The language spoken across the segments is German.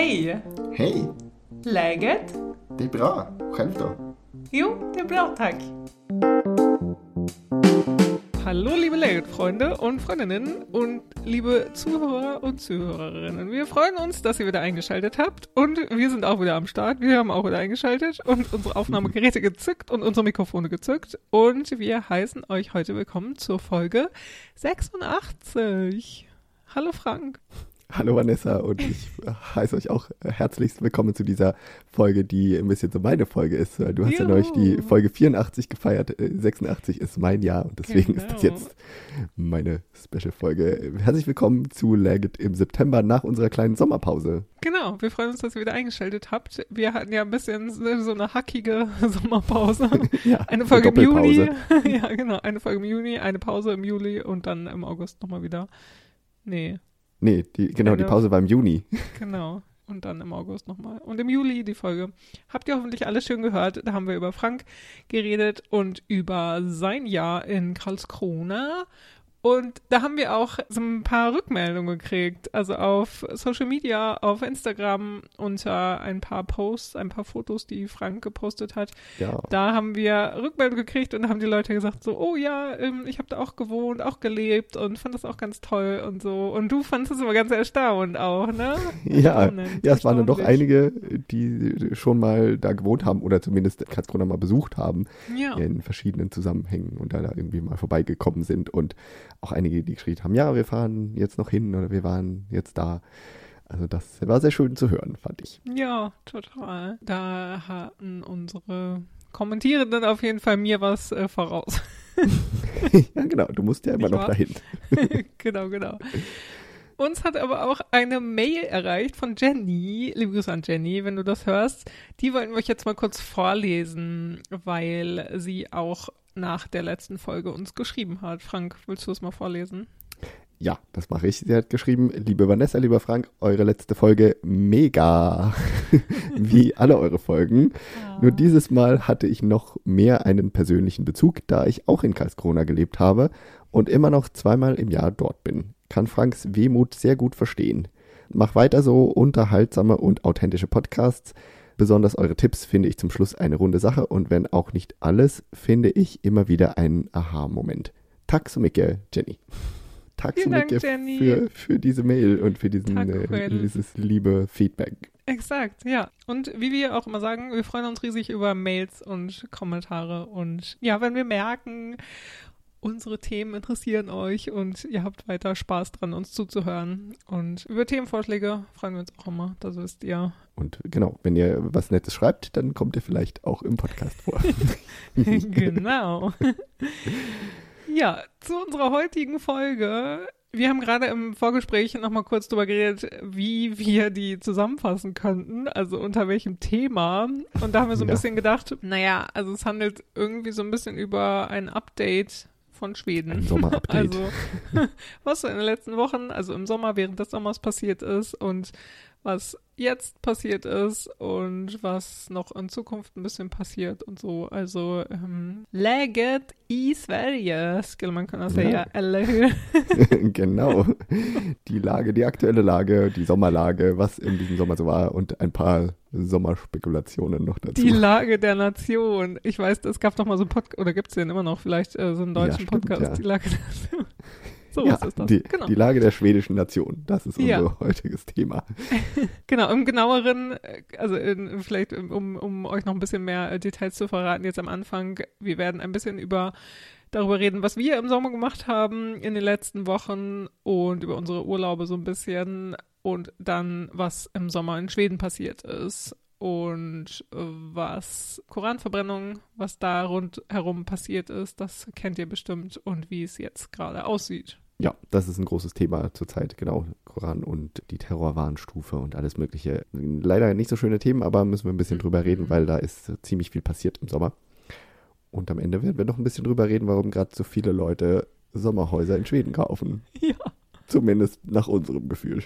Hej! Hej! Läget? Det är bra. Själv då? Jo, det är bra tack. Hallo liebe Läget-Freunde und Freundinnen und liebe Zuhörer und Zuhörerinnen. Wir freuen uns, dass ihr wieder eingeschaltet habt und wir sind auch wieder am Start. Wir haben auch wieder eingeschaltet und unsere Aufnahmegeräte gezückt und unsere Mikrofone gezückt und wir heißen euch heute willkommen zur Folge 86. Hallo Frank. Hallo Vanessa und ich heiße euch auch herzlichst willkommen zu dieser Folge, die ein bisschen so meine Folge ist. Du hast Juhu. ja neulich die Folge 84 gefeiert, 86 äh, ist mein Jahr und deswegen genau. ist das genau. jetzt meine Special-Folge. Herzlich willkommen zu Legit im September nach unserer kleinen Sommerpause. Genau, wir freuen uns, dass ihr wieder eingeschaltet habt. Wir hatten ja ein bisschen so eine hackige Sommerpause. ja, eine Folge eine im Juni. ja, genau, eine Folge im Juni, eine Pause im Juli und dann im August nochmal wieder. Nee, Nee, die, genau, Ende. die Pause war im Juni. Genau. Und dann im August nochmal. Und im Juli die Folge. Habt ihr hoffentlich alles schön gehört. Da haben wir über Frank geredet und über sein Jahr in Karlskrona und da haben wir auch so ein paar Rückmeldungen gekriegt. Also auf Social Media, auf Instagram unter ein paar Posts, ein paar Fotos, die Frank gepostet hat. Ja. Da haben wir Rückmeldungen gekriegt und haben die Leute gesagt so, oh ja, ähm, ich habe da auch gewohnt, auch gelebt und fand das auch ganz toll und so. Und du fandest es aber ganz erstaunt auch, ne? ja, ja, es waren dann doch einige, die schon mal da gewohnt haben oder zumindest Karlskrona mal besucht haben. Ja. In verschiedenen Zusammenhängen und da, da irgendwie mal vorbeigekommen sind und auch einige, die geschrieben haben, ja, wir fahren jetzt noch hin oder wir waren jetzt da. Also das war sehr schön zu hören, fand ich. Ja, total. Da hatten unsere Kommentierenden auf jeden Fall mir was äh, voraus. ja, genau. Du musst ja immer Nicht noch wahr? dahin. genau, genau. Uns hat aber auch eine Mail erreicht von Jenny. Liebe Grüße an Jenny, wenn du das hörst. Die wollten wir euch jetzt mal kurz vorlesen, weil sie auch nach der letzten Folge uns geschrieben hat. Frank, willst du es mal vorlesen? Ja, das mache ich. Sie hat geschrieben, liebe Vanessa, lieber Frank, eure letzte Folge mega. Wie alle eure Folgen. Ja. Nur dieses Mal hatte ich noch mehr einen persönlichen Bezug, da ich auch in Karlskrona gelebt habe und immer noch zweimal im Jahr dort bin. Kann Franks Wehmut sehr gut verstehen. Mach weiter so unterhaltsame und authentische Podcasts. Besonders eure Tipps finde ich zum Schluss eine runde Sache und wenn auch nicht alles, finde ich immer wieder einen Aha-Moment. Tack mycket, Jenny. Tack so mycket für, für diese Mail und für diesen, äh, dieses liebe Feedback. Exakt, ja. Und wie wir auch immer sagen, wir freuen uns riesig über Mails und Kommentare und ja, wenn wir merken, unsere Themen interessieren euch und ihr habt weiter Spaß dran, uns zuzuhören. Und über Themenvorschläge freuen wir uns auch immer, das wisst ihr. Und genau, wenn ihr was Nettes schreibt, dann kommt ihr vielleicht auch im Podcast vor. genau. ja, zu unserer heutigen Folge. Wir haben gerade im Vorgespräch nochmal kurz darüber geredet, wie wir die zusammenfassen könnten, also unter welchem Thema. Und da haben wir so ein ja. bisschen gedacht, naja, also es handelt irgendwie so ein bisschen über ein Update von Schweden. Ein Sommerupdate. Also, was in den letzten Wochen, also im Sommer während des Sommers passiert ist und was jetzt passiert ist und was noch in Zukunft ein bisschen passiert und so. Also ähm, läget i Sverige skulle man kunna säga, ja. eller hur? genau. Die Lage, die aktuelle Lage, die Sommerlage, was in diesem Sommer so war und ein paar Sommerspekulationen noch dazu. Die Lage der Nation. Ich weiß, es gab doch mal so einen Podcast, oder gibt es den immer noch vielleicht, äh, so einen deutschen ja, stimmt, Podcast, ja. die Lage der Nation. So ja, ist das. Die, genau. die Lage der schwedischen Nation, das ist unser ja. heutiges Thema. genau, im genaueren, also in, vielleicht um, um euch noch ein bisschen mehr Details zu verraten, jetzt am Anfang, wir werden ein bisschen über darüber reden, was wir im Sommer gemacht haben in den letzten Wochen und über unsere Urlaube so ein bisschen und dann, was im Sommer in Schweden passiert ist und was Koranverbrennung, was da rundherum passiert ist, das kennt ihr bestimmt und wie es jetzt gerade aussieht. Ja, das ist ein großes Thema zurzeit, genau. Koran und die Terrorwarnstufe und alles Mögliche. Leider nicht so schöne Themen, aber müssen wir ein bisschen drüber reden, weil da ist ziemlich viel passiert im Sommer. Und am Ende werden wir noch ein bisschen drüber reden, warum gerade so viele Leute Sommerhäuser in Schweden kaufen. Ja. Zumindest nach unserem Gefühl.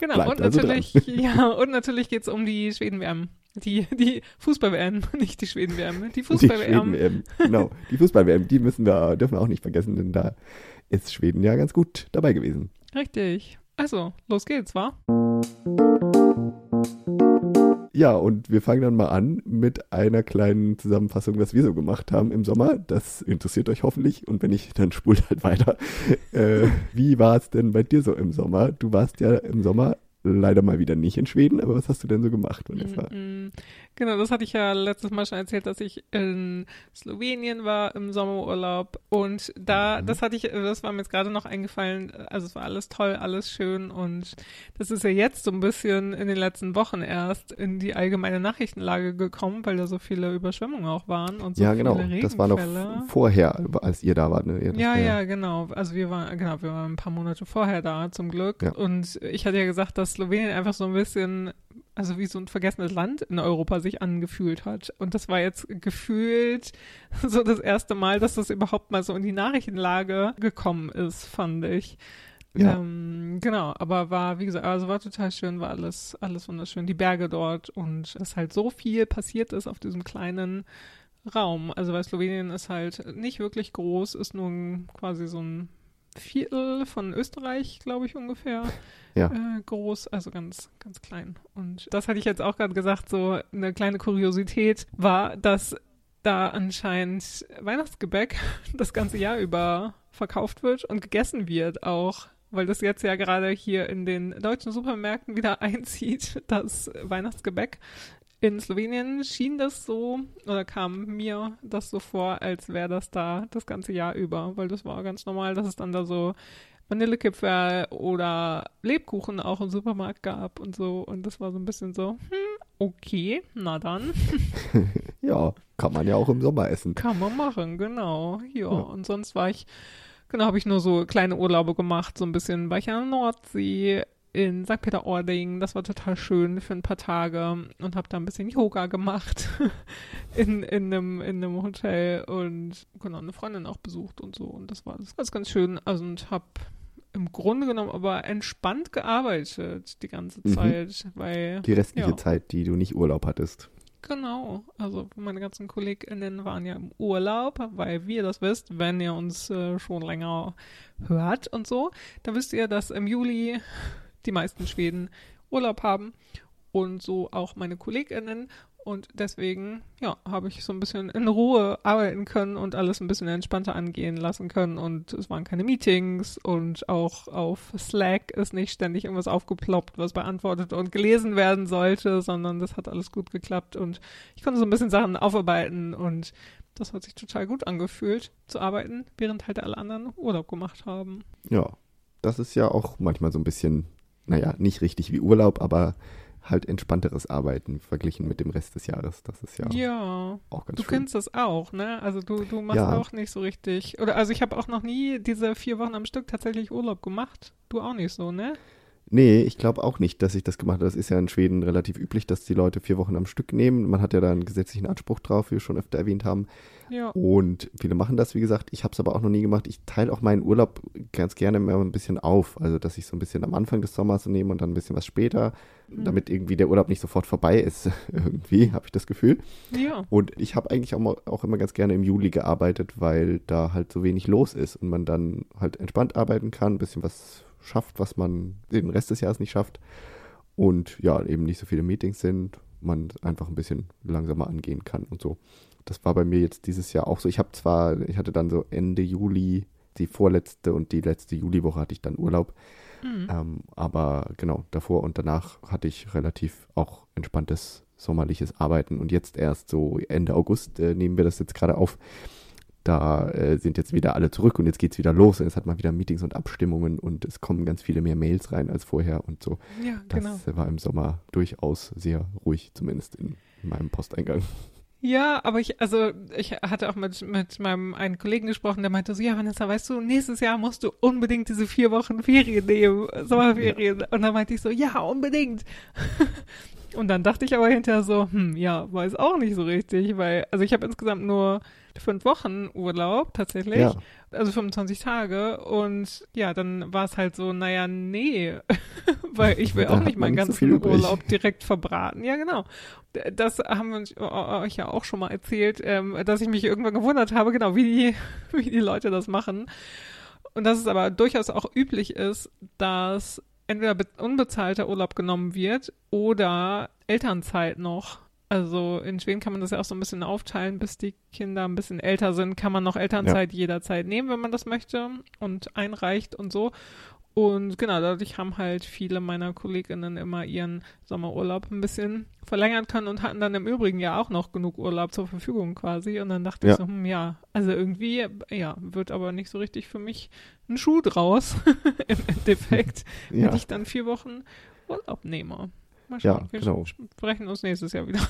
Genau, und also natürlich, ja, und natürlich geht es um die Schweden-WM. Die, die Fußball-WM, nicht die Schweden-WM. Die Fußball-WM. Genau, die Fußball-WM, die müssen wir, dürfen wir auch nicht vergessen, denn da ist Schweden ja ganz gut dabei gewesen. Richtig. Also, los geht's, wa? Ja, und wir fangen dann mal an mit einer kleinen Zusammenfassung, was wir so gemacht haben im Sommer. Das interessiert euch hoffentlich. Und wenn nicht, dann spult halt weiter. Äh, wie war es denn bei dir so im Sommer? Du warst ja im Sommer leider mal wieder nicht in Schweden, aber was hast du denn so gemacht, Vanessa? Genau, das hatte ich ja letztes Mal schon erzählt, dass ich in Slowenien war im Sommerurlaub und da, mhm. das hatte ich, das war mir jetzt gerade noch eingefallen, also es war alles toll, alles schön und das ist ja jetzt so ein bisschen in den letzten Wochen erst in die allgemeine Nachrichtenlage gekommen, weil da so viele Überschwemmungen auch waren und so Ja, genau, viele das war noch vorher, als ihr da wart. Ne? Ja, ja, genau, also wir waren, genau, wir waren ein paar Monate vorher da zum Glück ja. und ich hatte ja gesagt, dass Slowenien einfach so ein bisschen also wie so ein vergessenes Land in Europa sich angefühlt hat. Und das war jetzt gefühlt so das erste Mal, dass das überhaupt mal so in die Nachrichtenlage gekommen ist, fand ich. Ja. Ähm, genau, aber war, wie gesagt, also war total schön, war alles, alles wunderschön. Die Berge dort und es halt so viel passiert ist auf diesem kleinen Raum. Also weil Slowenien ist halt nicht wirklich groß, ist nur quasi so ein Viertel von Österreich, glaube ich, ungefähr ja. äh, groß, also ganz, ganz klein. Und das hatte ich jetzt auch gerade gesagt, so eine kleine Kuriosität war, dass da anscheinend Weihnachtsgebäck das ganze Jahr über verkauft wird und gegessen wird auch weil das jetzt ja gerade hier in den deutschen Supermärkten wieder einzieht, das Weihnachtsgebäck. In Slowenien schien das so, oder kam mir das so vor, als wäre das da das ganze Jahr über, weil das war ganz normal, dass es dann da so Vanillekipferl oder Lebkuchen auch im Supermarkt gab und so. Und das war so ein bisschen so, hm, okay, na dann. ja, kann man ja auch im Sommer essen. Kann man machen, genau. Ja, ja. und sonst war ich, genau, habe ich nur so kleine Urlaube gemacht. So ein bisschen war ich an der Nordsee, in St. Peter-Ording. Das war total schön für ein paar Tage und habe da ein bisschen Yoga gemacht in, in, einem, in einem Hotel und genau eine Freundin auch besucht und so. Und das war das war ganz schön. Also und habe im Grunde genommen aber entspannt gearbeitet die ganze mhm. Zeit, mhm. weil die restliche ja. Zeit, die du nicht Urlaub hattest. Genau, also meine ganzen KollegInnen waren ja im Urlaub, weil wie ihr das wisst, wenn ihr uns äh, schon länger hört und so, dann wisst ihr, dass im Juli die meisten Schweden Urlaub haben und so auch meine KollegInnen. Und deswegen, ja, habe ich so ein bisschen in Ruhe arbeiten können und alles ein bisschen entspannter angehen lassen können. Und es waren keine Meetings und auch auf Slack ist nicht ständig irgendwas aufgeploppt, was beantwortet und gelesen werden sollte, sondern das hat alles gut geklappt und ich konnte so ein bisschen Sachen aufarbeiten und das hat sich total gut angefühlt zu arbeiten, während halt alle anderen Urlaub gemacht haben. Ja, das ist ja auch manchmal so ein bisschen naja, nicht richtig wie Urlaub, aber halt entspannteres Arbeiten verglichen mit dem Rest des Jahres. Das ist ja, ja auch ganz Du schön. kennst das auch, ne? Also du, du machst ja. auch nicht so richtig. Oder also ich habe auch noch nie diese vier Wochen am Stück tatsächlich Urlaub gemacht. Du auch nicht so, ne? Nee, ich glaube auch nicht, dass ich das gemacht habe. Das ist ja in Schweden relativ üblich, dass die Leute vier Wochen am Stück nehmen. Man hat ja da einen gesetzlichen Anspruch drauf, wie wir schon öfter erwähnt haben. Ja. Und viele machen das, wie gesagt. Ich habe es aber auch noch nie gemacht. Ich teile auch meinen Urlaub ganz gerne immer ein bisschen auf. Also, dass ich so ein bisschen am Anfang des Sommers nehme und dann ein bisschen was später, mhm. damit irgendwie der Urlaub nicht sofort vorbei ist. irgendwie, habe ich das Gefühl. Ja. Und ich habe eigentlich auch, auch immer ganz gerne im Juli gearbeitet, weil da halt so wenig los ist und man dann halt entspannt arbeiten kann, ein bisschen was schafft, was man den Rest des Jahres nicht schafft. Und ja, eben nicht so viele Meetings sind, man einfach ein bisschen langsamer angehen kann und so. Das war bei mir jetzt dieses Jahr auch so. Ich habe zwar, ich hatte dann so Ende Juli, die vorletzte und die letzte Juliwoche hatte ich dann Urlaub. Mhm. Ähm, aber genau, davor und danach hatte ich relativ auch entspanntes sommerliches Arbeiten und jetzt erst so Ende August äh, nehmen wir das jetzt gerade auf da äh, sind jetzt wieder alle zurück und jetzt geht es wieder los und jetzt hat man wieder Meetings und Abstimmungen und es kommen ganz viele mehr Mails rein als vorher und so. Ja, das genau. war im Sommer durchaus sehr ruhig, zumindest in, in meinem Posteingang. Ja, aber ich, also ich hatte auch mit, mit meinem einen Kollegen gesprochen, der meinte so, ja, Vanessa, weißt du, nächstes Jahr musst du unbedingt diese vier Wochen Ferien nehmen, Sommerferien. Ja. Und dann meinte ich so, ja, unbedingt. Und dann dachte ich aber hinterher so, hm, ja, weiß auch nicht so richtig, weil, also ich habe insgesamt nur fünf Wochen Urlaub tatsächlich, ja. also 25 Tage und ja, dann war es halt so, naja, nee, weil ich will auch nicht meinen ganzen so Urlaub direkt verbraten. Ja, genau. Das haben wir euch ja auch schon mal erzählt, ähm, dass ich mich irgendwann gewundert habe, genau, wie die, wie die Leute das machen. Und dass es aber durchaus auch üblich ist, dass entweder unbezahlter Urlaub genommen wird oder Elternzeit noch. Also in Schweden kann man das ja auch so ein bisschen aufteilen, bis die Kinder ein bisschen älter sind, kann man noch Elternzeit ja. jederzeit nehmen, wenn man das möchte und einreicht und so. Und genau, dadurch haben halt viele meiner Kolleginnen immer ihren Sommerurlaub ein bisschen verlängern können und hatten dann im Übrigen ja auch noch genug Urlaub zur Verfügung quasi. Und dann dachte ja. ich so, hm, ja, also irgendwie, ja, wird aber nicht so richtig für mich ein Schuh draus im Endeffekt, ja. wenn ich dann vier Wochen Urlaub nehme. Mal schauen. Ja, wir genau. sprechen uns nächstes Jahr wieder.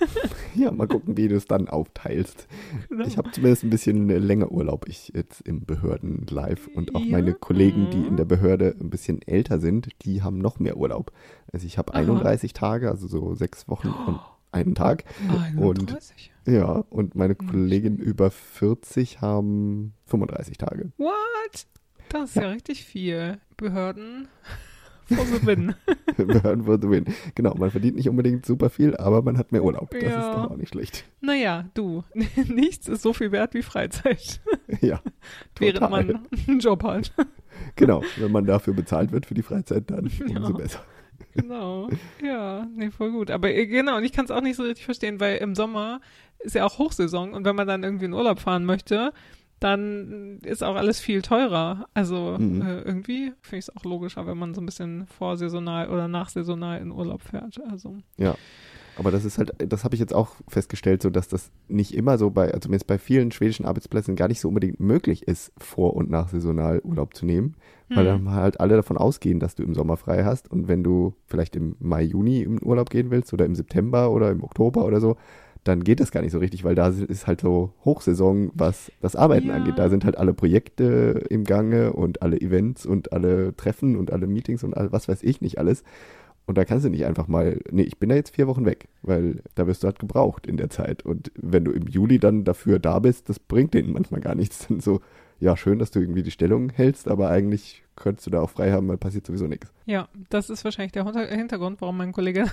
ja, mal gucken, wie du es dann aufteilst. Genau. Ich habe zumindest ein bisschen länger Urlaub, ich jetzt im Behörden live und auch ja. meine Kollegen, die in der Behörde ein bisschen älter sind, die haben noch mehr Urlaub. Also ich habe 31 Tage, also so sechs Wochen oh. und einen Tag. 31. Und ja, und meine Kolleginnen über 40 haben 35 Tage. What? Das ist ja, ja richtig viel. Behörden for the win. Burn for the win. Genau, man verdient nicht unbedingt super viel, aber man hat mehr Urlaub. Das ja. ist doch auch nicht schlecht. Naja, du, nichts ist so viel wert wie Freizeit. Ja. Während man einen Job hat. Genau, wenn man dafür bezahlt wird für die Freizeit, dann ja. umso besser. Genau, ja, nee, voll gut. Aber äh, genau, und ich kann es auch nicht so richtig verstehen, weil im Sommer ist ja auch Hochsaison und wenn man dann irgendwie in Urlaub fahren möchte, dann ist auch alles viel teurer. Also mhm. äh, irgendwie finde ich es auch logischer, wenn man so ein bisschen vorsaisonal oder nachsaisonal in Urlaub fährt. Also. Ja. Aber das ist halt, das habe ich jetzt auch festgestellt, so dass das nicht immer so bei, also zumindest bei vielen schwedischen Arbeitsplätzen gar nicht so unbedingt möglich ist, vor- und nachsaisonal Urlaub zu nehmen, mhm. weil dann halt alle davon ausgehen, dass du im Sommer frei hast und wenn du vielleicht im Mai, Juni im Urlaub gehen willst oder im September oder im Oktober oder so, dann geht das gar nicht so richtig, weil da ist halt so Hochsaison, was das Arbeiten ja. angeht. Da sind halt alle Projekte im Gange und alle Events und alle Treffen und alle Meetings und all, was weiß ich nicht alles. Und da kannst du nicht einfach mal, nee, ich bin da jetzt vier Wochen weg, weil da wirst du halt gebraucht in der Zeit. Und wenn du im Juli dann dafür da bist, das bringt denen manchmal gar nichts. Dann so, ja, schön, dass du irgendwie die Stellung hältst, aber eigentlich könntest du da auch frei haben, weil passiert sowieso nichts. Ja, das ist wahrscheinlich der Hintergrund, warum mein Kollege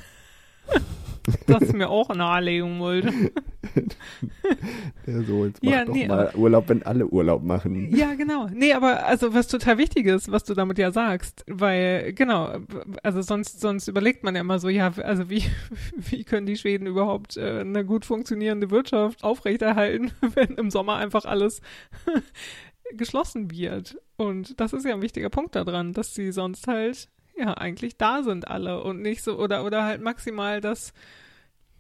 das mir auch nahelegen wollte. Der so, jetzt mach ja, doch nee, mal Urlaub, wenn alle Urlaub machen. Ja, genau. Nee, aber also was total wichtig ist, was du damit ja sagst, weil, genau, also sonst, sonst überlegt man ja immer so, ja, also wie, wie können die Schweden überhaupt äh, eine gut funktionierende Wirtschaft aufrechterhalten, wenn im Sommer einfach alles geschlossen wird. Und das ist ja ein wichtiger Punkt daran, dass sie sonst halt ja eigentlich da sind alle und nicht so oder oder halt maximal das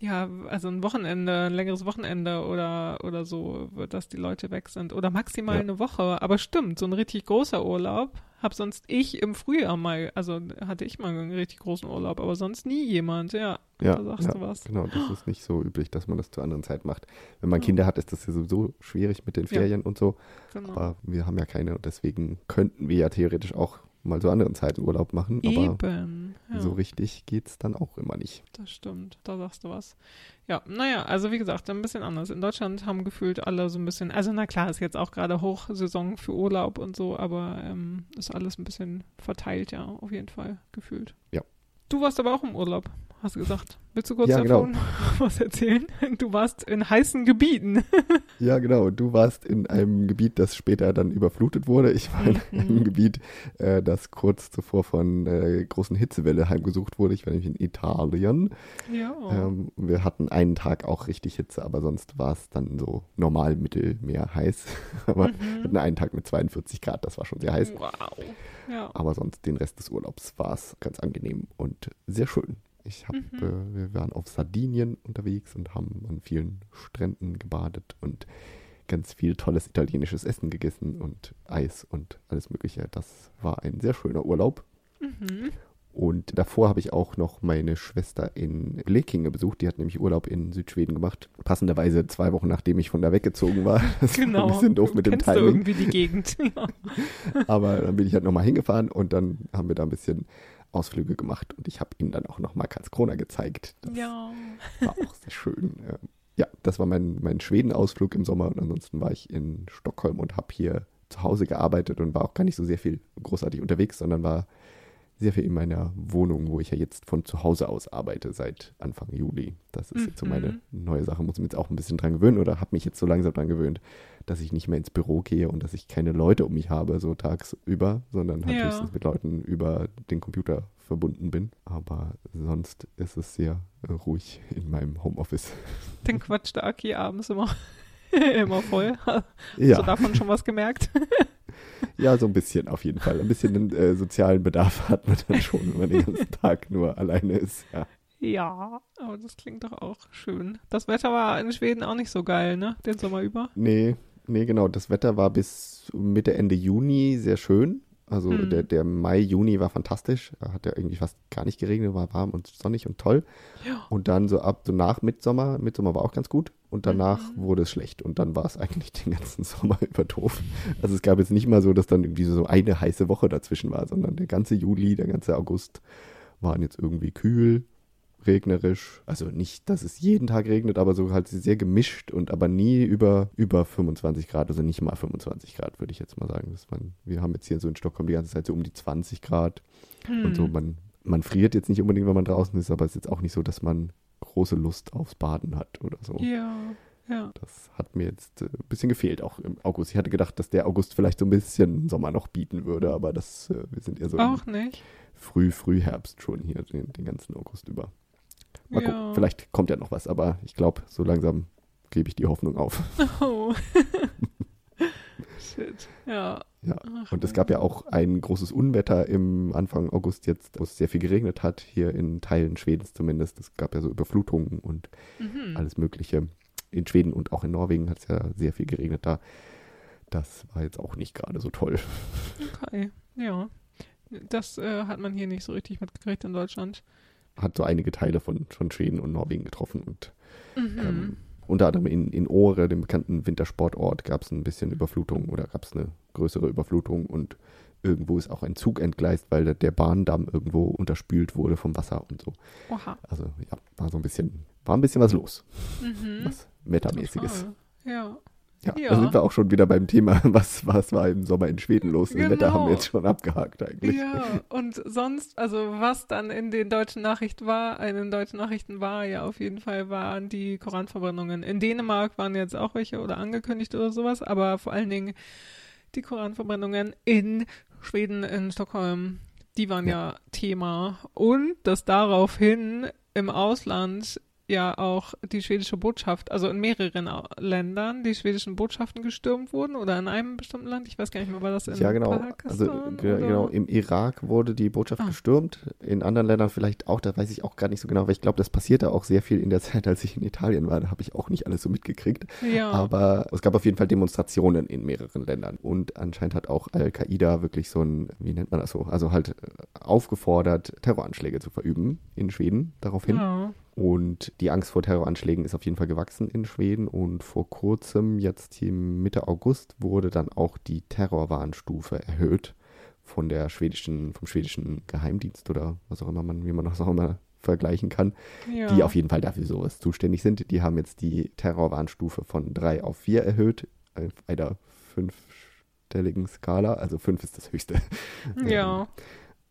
ja, also ein Wochenende, ein längeres Wochenende oder oder so, dass die Leute weg sind oder maximal ja. eine Woche. Aber stimmt, so ein richtig großer Urlaub hab sonst ich im Frühjahr mal, also hatte ich mal einen richtig großen Urlaub, aber sonst nie jemand. Ja, ja da sagst ja, du was. Genau, das ist nicht so üblich, dass man das zur anderen Zeit macht. Wenn man ja. Kinder hat, ist das ja sowieso schwierig mit den Ferien und so. Genau. Aber wir haben ja keine und deswegen könnten wir ja theoretisch auch mal zu anderen Zeiten Urlaub machen. Aber Eben, ja. so richtig geht es dann auch immer nicht. Das stimmt, da sagst du was. Ja, naja, also wie gesagt, ein bisschen anders. In Deutschland haben gefühlt alle so ein bisschen, also na klar, ist jetzt auch gerade Hochsaison für Urlaub und so, aber ähm, ist alles ein bisschen verteilt, ja, auf jeden Fall gefühlt. Ja. Du warst aber auch im Urlaub hast du gesagt. Willst du kurz ja, davon genau. was erzählen? Du warst in heißen Gebieten. ja, genau. Du warst in einem Gebiet, das später dann überflutet wurde. Ich war in mhm. einem Gebiet, äh, das kurz zuvor von äh, großen Hitzewelle heimgesucht wurde. Ich war nämlich in Italien. Ja. Ähm, wir hatten einen Tag auch richtig Hitze, aber sonst war es dann so normal Mittelmeer heiß. aber mhm. wir hatten einen Tag mit 42 Grad, das war schon sehr heiß. Wow. Ja. Aber sonst den Rest des Urlaubs war es ganz angenehm und sehr schön. Ich habe, mhm. äh, wir waren auf Sardinien unterwegs und haben an vielen Stränden gebadet und ganz viel tolles italienisches Essen gegessen und Eis und alles Mögliche. Das war ein sehr schöner Urlaub. Mhm. Und davor habe ich auch noch meine Schwester in Blekinge besucht. Die hat nämlich Urlaub in Südschweden gemacht. Passenderweise zwei Wochen nachdem ich von da weggezogen war. Das genau. war ein bisschen doof mit dem Timing. Du irgendwie die Gegend. ja. Aber dann bin ich halt nochmal hingefahren und dann haben wir da ein bisschen Ausflüge gemacht und ich habe ihnen dann auch nochmal Karlskrona gezeigt. Das ja. war auch sehr schön. Ja, das war mein, mein Schweden-Ausflug im Sommer und ansonsten war ich in Stockholm und habe hier zu Hause gearbeitet und war auch gar nicht so sehr viel großartig unterwegs, sondern war sehr viel in meiner Wohnung, wo ich ja jetzt von zu Hause aus arbeite seit Anfang Juli. Das ist jetzt so meine Mhm. neue Sache. Muss mich jetzt auch ein bisschen dran gewöhnen oder habe mich jetzt so langsam dran gewöhnt, dass ich nicht mehr ins Büro gehe und dass ich keine Leute um mich habe, so tagsüber, sondern halt Ja. höchstens mit Leuten über den Computer verbunden bin. Aber sonst ist es sehr äh, ruhig in meinem Homeoffice. Den quatscht der Aki abends immer, immer voll. Hast Ja. du davon schon was gemerkt? Ja, so ein bisschen auf jeden Fall. Ein bisschen äh, sozialen Bedarf hat man dann schon, wenn man den ganzen Tag nur alleine ist. Ja. Ja, aber das klingt doch auch schön. Das Wetter war in Schweden auch nicht so geil, ne? Den Sommer über. Nee, nee, genau. Das Wetter war bis Mitte, Ende Juni sehr schön. Also Mhm. der, der Mai, Juni war fantastisch. Da hat ja irgendwie fast gar nicht geregnet, war warm und sonnig und toll. Ja. Und dann so ab so nach Mitsommer, Mitsommer war auch ganz gut. Und danach Mhm. wurde es schlecht. Und dann war es eigentlich den ganzen Sommer über doof. Also es gab jetzt nicht mal so, dass dann irgendwie so eine heiße Woche dazwischen war, sondern der ganze Juli, der ganze August waren jetzt irgendwie kühl, regnerisch. Also nicht, dass es jeden Tag regnet, aber so halt sehr gemischt und aber nie über, über 25 Grad, also nicht mal 25 Grad, würde ich jetzt mal sagen. Das man, wir haben jetzt hier so in Stockholm die ganze Zeit so um die 20 Grad und so. Hm. Man, man friert jetzt nicht unbedingt, wenn man draußen ist, aber es ist jetzt auch nicht so, dass man große Lust aufs Baden hat oder so. Ja, ja. Das hat mir jetzt äh, ein bisschen gefehlt, auch im August. Ich hatte gedacht, dass der August vielleicht so ein bisschen Sommer noch bieten würde, aber das, äh, wir sind eher so Auch nicht. Früh, Frühherbst schon hier den, den ganzen August über. Mal Ja. gucken, vielleicht kommt ja noch was, aber ich glaube, so langsam gebe ich die Hoffnung auf. Oh. Shit. Ja. Ja. Ach, Und es gab ja auch ein großes Unwetter im Anfang August jetzt, wo es sehr viel geregnet hat, hier in Teilen Schwedens zumindest. Es gab ja so Überflutungen und Mhm. alles Mögliche. In Schweden und auch in Norwegen hat es ja sehr viel geregnet da. Das war jetzt auch nicht gerade so toll. Okay. Ja. Das äh, hat man hier nicht so richtig mitgekriegt in Deutschland. Hat so einige Teile von, von Schweden und Norwegen getroffen und Mhm. Ähm, unter anderem in, in Åre, dem bekannten Wintersportort, gab es ein bisschen Überflutung oder gab es eine größere Überflutung und irgendwo ist auch ein Zug entgleist, weil der, der Bahndamm irgendwo unterspült wurde vom Wasser und so. Oha. Also ja, war so ein bisschen, war ein bisschen was los, Mhm. was Wettermäßiges. Ja. Ja, Ja. da sind wir auch schon wieder beim Thema, was, was war im Sommer in Schweden los. Das Wetter haben Genau. wir jetzt schon abgehakt eigentlich. Ja, und sonst, also was dann in den deutschen Nachrichten war, in den deutschen Nachrichten war ja auf jeden Fall, waren die Koranverbrennungen. In Dänemark waren jetzt auch welche oder angekündigt oder sowas, aber vor allen Dingen die Koranverbrennungen in Schweden, in Stockholm, die waren ja, Thema. Und dass daraufhin im Ausland ja auch die schwedische Botschaft, also in mehreren Ländern, die schwedischen Botschaften gestürmt wurden oder in einem bestimmten Land, ich weiß gar nicht mehr, war das in Ja, genau. Pakistan? Also oder? genau, im Irak wurde die Botschaft Ah. gestürmt, in anderen Ländern vielleicht auch, da weiß ich auch gar nicht so genau, weil ich glaube, das passierte auch sehr viel in der Zeit, als ich in Italien war, da habe ich auch nicht alles so mitgekriegt. Ja. Aber es gab auf jeden Fall Demonstrationen in mehreren Ländern und anscheinend hat auch Al-Qaida wirklich so ein, wie nennt man das so, also halt äh, aufgefordert, Terroranschläge zu verüben in Schweden daraufhin. ja. Und die Angst vor Terroranschlägen ist auf jeden Fall gewachsen in Schweden. Und vor kurzem, jetzt hier Mitte August, wurde dann auch die Terrorwarnstufe erhöht von der schwedischen, vom schwedischen Geheimdienst oder was auch immer man, wie man das auch immer vergleichen kann, ja. die auf jeden Fall dafür sowas zuständig sind. Die haben jetzt die Terrorwarnstufe von drei auf vier erhöht, auf einer fünfstelligen Skala. Also fünf ist das höchste. Ja.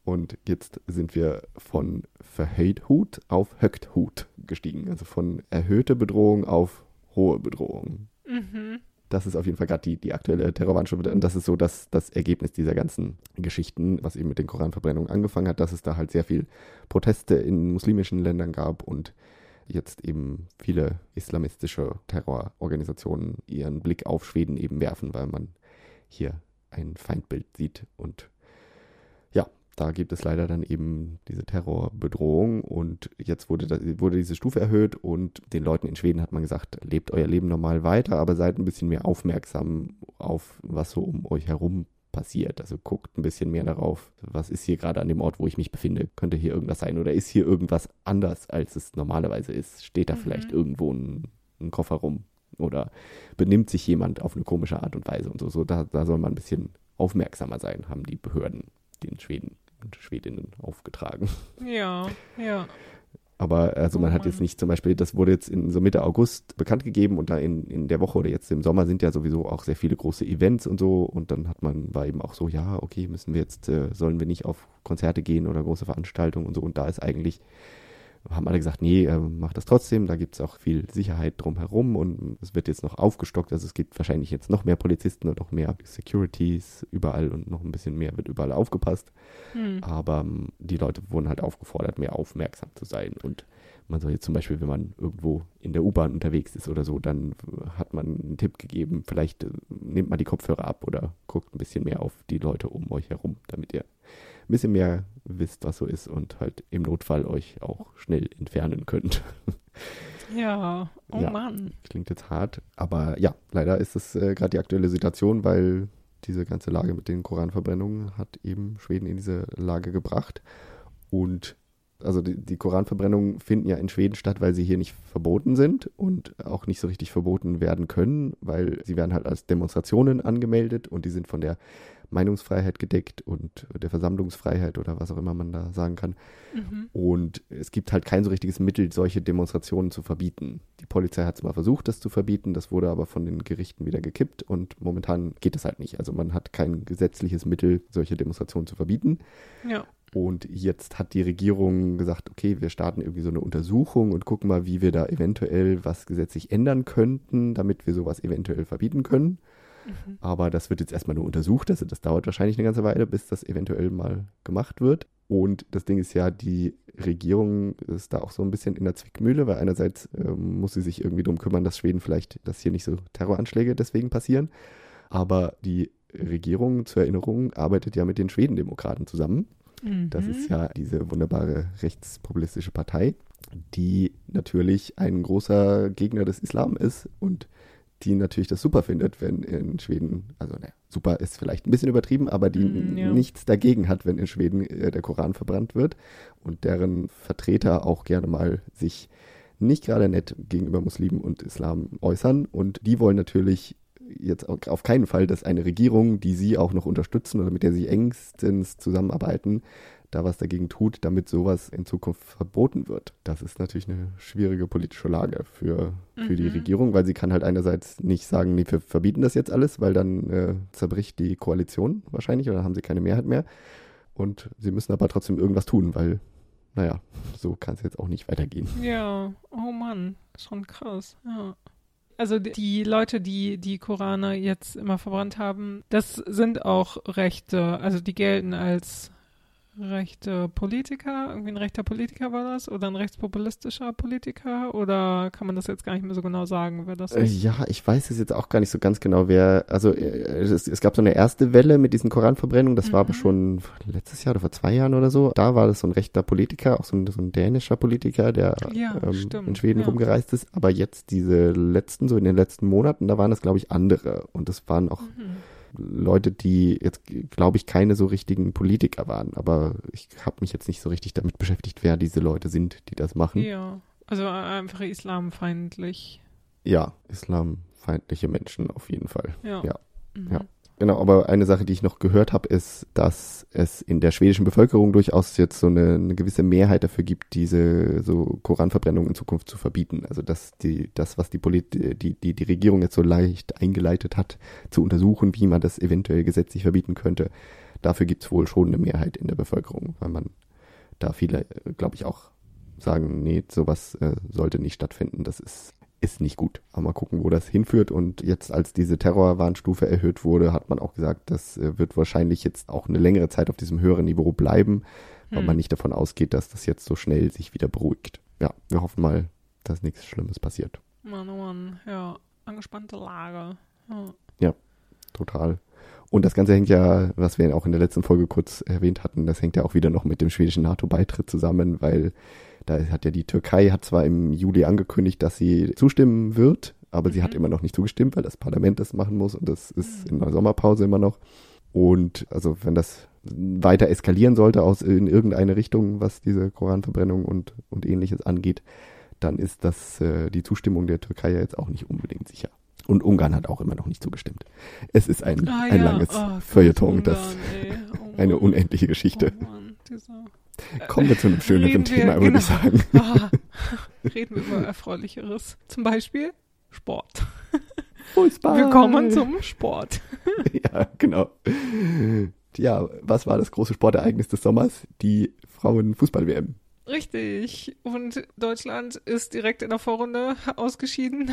Und jetzt sind wir von verhöht Hut auf höckt Hut gestiegen. Also von erhöhte Bedrohung auf hohe Bedrohung. Mhm. Das ist auf jeden Fall gerade die, die aktuelle Terrorwarnstufe. Und das ist so das, das Ergebnis dieser ganzen Geschichten, was eben mit den Koranverbrennungen angefangen hat, dass es da halt sehr viel Proteste in muslimischen Ländern gab und jetzt eben viele islamistische Terrororganisationen ihren Blick auf Schweden eben werfen, weil man hier ein Feindbild sieht und da gibt es leider dann eben diese Terrorbedrohung und jetzt wurde, da, wurde diese Stufe erhöht und den Leuten in Schweden hat man gesagt, lebt euer Leben normal weiter, aber seid ein bisschen mehr aufmerksam auf, was so um euch herum passiert. Also guckt ein bisschen mehr darauf, was ist hier gerade an dem Ort, wo ich mich befinde. Könnte hier irgendwas sein oder ist hier irgendwas anders, als es normalerweise ist? Steht da Mhm. vielleicht irgendwo ein, ein Koffer rum oder benimmt sich jemand auf eine komische Art und Weise und so. so da, da soll man ein bisschen aufmerksamer sein, haben die Behörden den Schweden und Schwedinnen aufgetragen. Ja, ja. Aber also man Oh hat jetzt nicht zum Beispiel, das wurde jetzt in so Mitte August bekannt gegeben und da in, in der Woche oder jetzt im Sommer sind ja sowieso auch sehr viele große Events und so und dann hat man, war eben auch so, ja, okay, müssen wir jetzt, äh, sollen wir nicht auf Konzerte gehen oder große Veranstaltungen und so und da ist eigentlich, haben alle gesagt, nee, äh, mach das trotzdem, da gibt es auch viel Sicherheit drumherum und es wird jetzt noch aufgestockt, also es gibt wahrscheinlich jetzt noch mehr Polizisten und noch mehr Securities überall und noch ein bisschen mehr wird überall aufgepasst. Hm. Aber ähm, die Leute wurden halt aufgefordert, mehr aufmerksam zu sein. Und man soll jetzt zum Beispiel, wenn man irgendwo in der U-Bahn unterwegs ist oder so, dann hat man einen Tipp gegeben, vielleicht äh, nehmt mal die Kopfhörer ab oder guckt ein bisschen mehr auf die Leute um euch herum, damit ihr ein bisschen mehr wisst, was so ist und halt im Notfall euch auch schnell entfernen könnt. Ja, oh Ja. Mann. Klingt jetzt hart, aber ja, leider ist es äh, gerade die aktuelle Situation, weil diese ganze Lage mit den Koranverbrennungen hat eben Schweden in diese Lage gebracht. Und also die, die Koranverbrennungen finden ja in Schweden statt, weil sie hier nicht verboten sind und auch nicht so richtig verboten werden können, weil sie werden halt als Demonstrationen angemeldet und die sind von der Meinungsfreiheit gedeckt und der Versammlungsfreiheit oder was auch immer man da sagen kann. Mhm. Und es gibt halt kein so richtiges Mittel, solche Demonstrationen zu verbieten. Die Polizei hat es mal versucht, das zu verbieten, das wurde aber von den Gerichten wieder gekippt und momentan geht es halt nicht. Also man hat kein gesetzliches Mittel, solche Demonstrationen zu verbieten. Ja. Und jetzt hat die Regierung gesagt, okay, wir starten irgendwie so eine Untersuchung und gucken mal, wie wir da eventuell was gesetzlich ändern könnten, damit wir sowas eventuell verbieten können. Mhm. Aber das wird jetzt erstmal nur untersucht. Also das dauert wahrscheinlich eine ganze Weile, bis das eventuell mal gemacht wird. Und das Ding ist ja, die Regierung ist da auch so ein bisschen in der Zwickmühle, weil einerseits ähm, muss sie sich irgendwie darum kümmern, dass Schweden vielleicht, dass hier nicht so Terroranschläge deswegen passieren. Aber die Regierung, zur Erinnerung, arbeitet ja mit den Schwedendemokraten zusammen. Das Mhm. ist ja diese wunderbare rechtspopulistische Partei, die natürlich ein großer Gegner des Islam ist und die natürlich das super findet, wenn in Schweden, also ne, super ist vielleicht ein bisschen übertrieben, aber die Mm, ja. nichts dagegen hat, wenn in Schweden äh, der Koran verbrannt wird und deren Vertreter auch gerne mal sich nicht gerade nett gegenüber Muslimen und Islam äußern. Und die wollen natürlich jetzt au- auf keinen Fall, dass eine Regierung, die sie auch noch unterstützen oder mit der sie engstens zusammenarbeiten, da was dagegen tut, damit sowas in Zukunft verboten wird. Das ist natürlich eine schwierige politische Lage für, für die Mhm. Regierung, weil sie kann halt einerseits nicht sagen, nee, wir verbieten das jetzt alles, weil dann äh, zerbricht die Koalition wahrscheinlich oder haben sie keine Mehrheit mehr. Und sie müssen aber trotzdem irgendwas tun, weil, naja, so kann es jetzt auch nicht weitergehen. Ja, oh Mann, schon krass, ja. Also die, die Leute, die die Korane jetzt immer verbrannt haben, das sind auch rechte, also die gelten als rechte Politiker, irgendwie ein rechter Politiker war das oder ein rechtspopulistischer Politiker oder kann man das jetzt gar nicht mehr so genau sagen, wer das Äh, ist? ja, ich weiß es jetzt auch gar nicht so ganz genau, wer, also äh, es, es gab so eine erste Welle mit diesen Koranverbrennungen, das war aber Mhm. schon letztes Jahr oder vor zwei Jahren oder so. Da war das so ein rechter Politiker, auch so ein, so ein dänischer Politiker, der Ja, ähm, in Schweden ja. rumgereist ist. Aber jetzt diese letzten, so in den letzten Monaten, da waren das, glaube ich, andere. Und das waren auch Mhm. Leute, die jetzt, glaube ich, keine so richtigen Politiker waren. Aber ich habe mich jetzt nicht so richtig damit beschäftigt, wer diese Leute sind, die das machen. Ja, also einfach islamfeindlich. Ja, islamfeindliche Menschen auf jeden Fall. Ja. Ja, Mhm. ja. Genau, aber eine Sache, die ich noch gehört habe, ist, dass es in der schwedischen Bevölkerung durchaus jetzt so eine, eine gewisse Mehrheit dafür gibt, diese so Koranverbrennung in Zukunft zu verbieten. Also dass die, das, was die, Polit die, die, die Regierung jetzt so leicht eingeleitet hat, zu untersuchen, wie man das eventuell gesetzlich verbieten könnte, dafür gibt es wohl schon eine Mehrheit in der Bevölkerung, weil man da viele, glaube ich, auch sagen, nee, sowas äh, sollte nicht stattfinden. Das ist ist nicht gut. Aber mal gucken, wo das hinführt. Und jetzt, als diese Terrorwarnstufe erhöht wurde, hat man auch gesagt, das äh, wird wahrscheinlich jetzt auch eine längere Zeit auf diesem höheren Niveau bleiben, weil Hm. man nicht davon ausgeht, dass das jetzt so schnell sich wieder beruhigt. Ja, wir hoffen mal, dass nichts Schlimmes passiert. Mann, oh Mann, ja, angespannte Lage. Ja. Total. Und das Ganze hängt ja, was wir auch in der letzten Folge kurz erwähnt hatten, das hängt ja auch wieder noch mit dem schwedischen NATO-Beitritt zusammen, weil da hat ja die Türkei hat zwar im Juli angekündigt, dass sie zustimmen wird, aber sie hat Mhm. immer noch nicht zugestimmt, weil das Parlament das machen muss und das ist Mhm. in der Sommerpause immer noch. Und also wenn das weiter eskalieren sollte aus in irgendeine Richtung, was diese Koranverbrennung und, und ähnliches angeht, dann ist das äh, die Zustimmung der Türkei ja jetzt auch nicht unbedingt sicher. Und Ungarn hat auch immer noch nicht zugestimmt. Es ist ein, Ah, ein ja. langes Oh, Feuilleton, das. Oh eine unendliche Geschichte. Oh Mann, Kommen wir zu einem schöneren Thema, würde genau. ich sagen. Oh, reden wir über Erfreulicheres. Zum Beispiel Sport. Fußball. Willkommen zum Sport. ja, genau. Ja, was war das große Sportereignis des Sommers? Die Frauenfußball-WM. Richtig. Und Deutschland ist direkt in der Vorrunde ausgeschieden.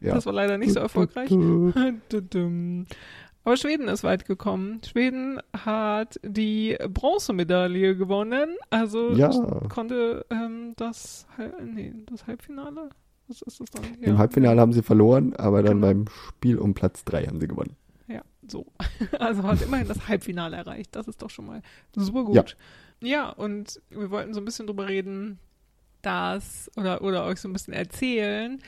Ja. Das war leider nicht so erfolgreich. Aber Schweden ist weit gekommen. Schweden hat die Bronzemedaille gewonnen. Also ja. konnte ähm, das, nee, das Halbfinale. Was ist das dann? Ja. Im Halbfinale haben sie verloren, aber dann genau. beim Spiel um Platz 3 haben sie gewonnen. Ja, so. Also hat immerhin das Halbfinale erreicht. Das ist doch schon mal super gut. Ja. Ja, und wir wollten so ein bisschen drüber reden, dass, oder, oder euch so ein bisschen erzählen,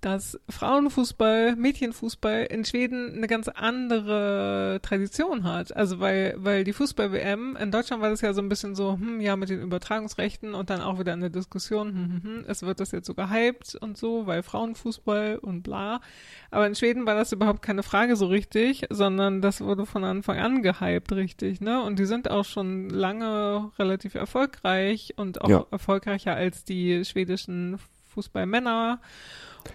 dass Frauenfußball, Mädchenfußball in Schweden eine ganz andere Tradition hat. Also weil, weil die Fußball-WM, in Deutschland war das ja so ein bisschen so, hm, ja, mit den Übertragungsrechten und dann auch wieder eine Diskussion, hm, hm, hm, es wird das jetzt so gehypt und so, weil Frauenfußball und bla. Aber in Schweden war das überhaupt keine Frage so richtig, sondern das wurde von Anfang an gehypt, richtig, ne? Und die sind auch schon lange relativ erfolgreich und auch ja. erfolgreicher als die schwedischen Fußballmänner.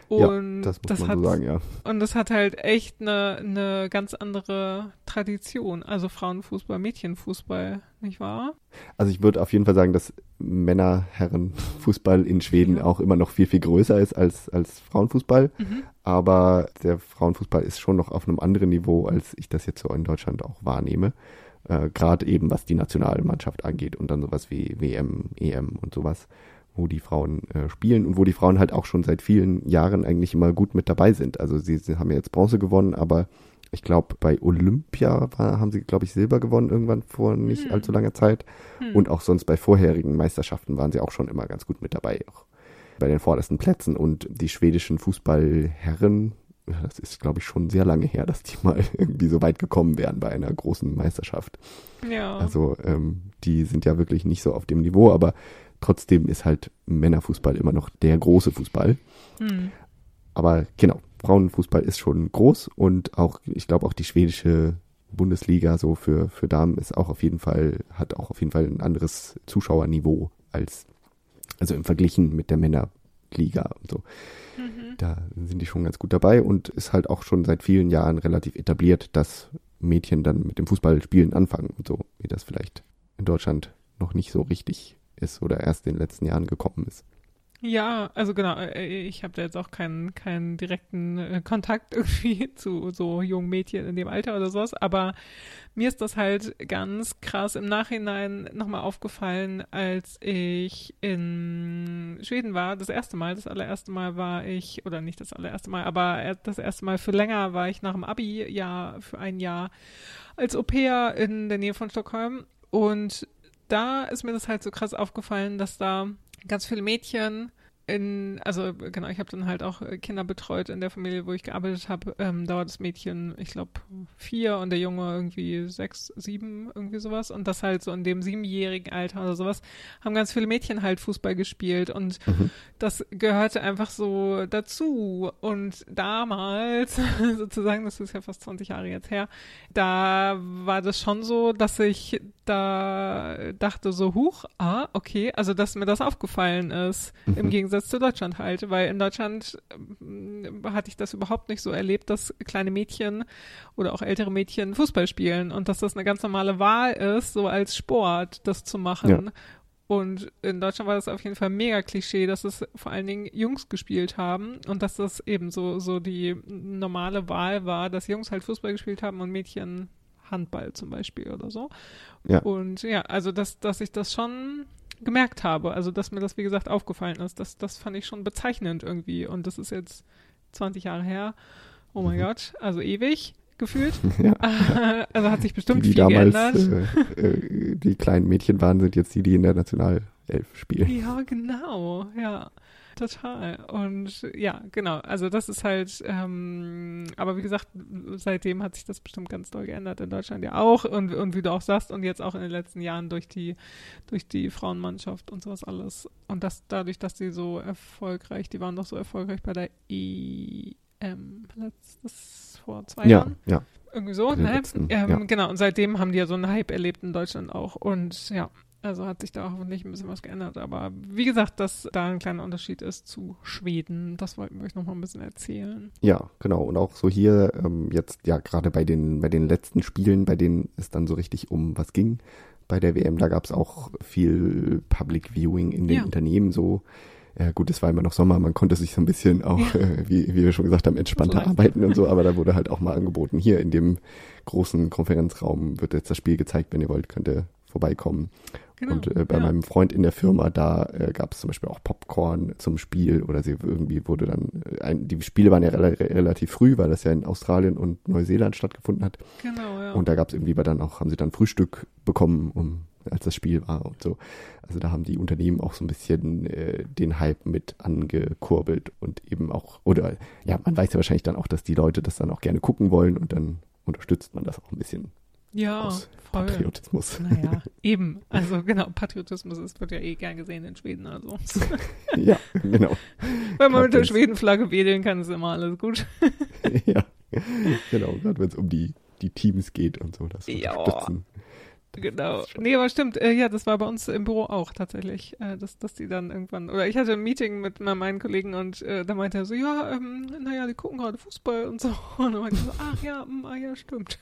Und ja, das muss das man hat, so sagen, ja. Und das hat halt echt eine, eine ganz andere Tradition. Also Frauenfußball, Mädchenfußball, nicht wahr? Also ich würde auf jeden Fall sagen, dass Männer-Herren-Fußball in Schweden ja. auch immer noch viel, viel größer ist als, als Frauenfußball. Mhm. Aber der Frauenfußball ist schon noch auf einem anderen Niveau, als ich das jetzt so in Deutschland auch wahrnehme. Äh, Gerade eben was die Nationalmannschaft angeht und dann sowas wie WM, EM und sowas wo die Frauen äh, spielen und wo die Frauen halt auch schon seit vielen Jahren eigentlich immer gut mit dabei sind. Also sie, sie haben ja jetzt Bronze gewonnen, aber ich glaube, bei Olympia war, haben sie, glaube ich, Silber gewonnen irgendwann vor nicht hm. allzu langer Zeit. Hm. Und auch sonst bei vorherigen Meisterschaften waren sie auch schon immer ganz gut mit dabei, auch bei den vordersten Plätzen. Und die schwedischen Fußballherren, das ist, glaube ich, schon sehr lange her, dass die mal irgendwie so weit gekommen wären bei einer großen Meisterschaft. Ja. Also ähm, die sind ja wirklich nicht so auf dem Niveau, aber Trotzdem ist halt Männerfußball immer noch der große Fußball. Mhm. Aber genau, Frauenfußball ist schon groß und auch, ich glaube auch die schwedische Bundesliga so für, für Damen ist auch auf jeden Fall, hat auch auf jeden Fall ein anderes Zuschauerniveau als, also im Verglichen mit der Männerliga und so. Mhm. Da sind die schon ganz gut dabei und ist halt auch schon seit vielen Jahren relativ etabliert, dass Mädchen dann mit dem Fußballspielen anfangen und so, wie das vielleicht in Deutschland noch nicht so richtig ist oder erst in den letzten Jahren gekommen ist. Ja, also genau, äh, ich habe da jetzt auch keinen, keinen direkten äh, Kontakt irgendwie zu so jungen Mädchen in dem Alter oder sowas, aber mir ist das halt ganz krass im Nachhinein nochmal aufgefallen, als ich in Schweden war, das erste Mal, das allererste Mal war ich, oder nicht das allererste Mal, aber das erste Mal für länger war ich nach dem Abi, ja, für ein Jahr als Au pair in der Nähe von Stockholm und da ist mir das halt so krass aufgefallen, dass da ganz viele Mädchen in, also genau, ich habe dann halt auch Kinder betreut in der Familie, wo ich gearbeitet habe. Ähm, da war das Mädchen, ich glaube, vier und der Junge irgendwie sechs, sieben, irgendwie sowas. Und das halt so in dem siebenjährigen Alter oder sowas, haben ganz viele Mädchen halt Fußball gespielt. Und mhm. das gehörte einfach so dazu. Und damals, sozusagen, das ist ja fast 20 Jahre jetzt her, da war das schon so, dass ich da dachte so, huch, ah, okay, also dass mir das aufgefallen ist, mhm. im Gegensatz zu Deutschland halt, weil in Deutschland äh, hatte ich das überhaupt nicht so erlebt, dass kleine Mädchen oder auch ältere Mädchen Fußball spielen und dass das eine ganz normale Wahl ist, so als Sport das zu machen. Ja. Und in Deutschland war das auf jeden Fall mega Klischee, dass es vor allen Dingen Jungs gespielt haben und dass das eben so, so die normale Wahl war, dass Jungs halt Fußball gespielt haben und Mädchen Handball zum Beispiel oder so. Ja. Und ja, also dass, dass ich das schon gemerkt habe, also dass mir das wie gesagt aufgefallen ist, das, das fand ich schon bezeichnend irgendwie und das ist jetzt 20 Jahre her. Oh mein mhm. Gott, also ewig gefühlt. Ja. also hat sich bestimmt die, die viel damals, geändert. Äh, äh, die kleinen Mädchen waren, sind jetzt die, die in der Nationalelf spielen. Ja, genau, ja. Total. Und ja, genau. Also das ist halt, ähm, aber wie gesagt, seitdem hat sich das bestimmt ganz doll geändert in Deutschland ja auch. Und, und wie du auch sagst, und jetzt auch in den letzten Jahren durch die, durch die Frauenmannschaft und sowas alles. Und das dadurch, dass die so erfolgreich, die waren doch so erfolgreich bei der EM letztes vor zwei ja, Jahren. Ja. Irgendwie so, ne? Letzten, ähm, ja. Genau, und seitdem haben die ja so einen Hype erlebt in Deutschland auch. Und ja, Also hat sich da hoffentlich ein bisschen was geändert. Aber wie gesagt, dass da ein kleiner Unterschied ist zu Schweden, das wollten wir euch noch mal ein bisschen erzählen. Ja, genau. Und auch so hier ähm, jetzt, ja, gerade bei den, bei den letzten Spielen, bei denen es dann so richtig um was ging, bei der WM, da gab es auch viel Public Viewing in den Ja. Unternehmen so. Ja, gut, es war immer noch Sommer, man konnte sich so ein bisschen auch, Ja. äh, wie, wie wir schon gesagt haben, entspannter Leicht. arbeiten und so, aber da wurde halt auch mal angeboten, hier in dem großen Konferenzraum wird jetzt das Spiel gezeigt, wenn ihr wollt, könnt ihr vorbeikommen. Genau. Und äh, bei ja. meinem Freund in der Firma, da äh, gab es zum Beispiel auch Popcorn zum Spiel oder sie irgendwie wurde dann, äh, ein, die Spiele waren ja rela relativ früh, weil das ja in Australien und Neuseeland stattgefunden hat. Genau, ja. Und da gab es irgendwie dann auch, haben sie dann Frühstück bekommen, um, als das Spiel war und so. Also da haben die Unternehmen auch so ein bisschen äh, den Hype mit angekurbelt und eben auch, oder ja, man weiß ja wahrscheinlich dann auch, dass die Leute das dann auch gerne gucken wollen und dann unterstützt man das auch ein bisschen ja, aus voll. Patriotismus. Naja, eben. Also genau, Patriotismus ist, wird ja eh gern gesehen in Schweden. Also ja, genau. wenn man Grad mit der Schwedenflagge wedeln kann, ist immer alles gut. ja, genau, gerade wenn es um die, die Teams geht und so, das Ja. unterstützen. Genau. Nee, aber stimmt. Äh, ja, das war bei uns im Büro auch tatsächlich, äh, dass, dass die dann irgendwann, oder ich hatte ein Meeting mit me- meinen Kollegen und äh, da meinte er so, ja, ähm, naja, die gucken gerade Fußball und so. Und dann meinte ich so, ach ja, mm, ah, ja, stimmt.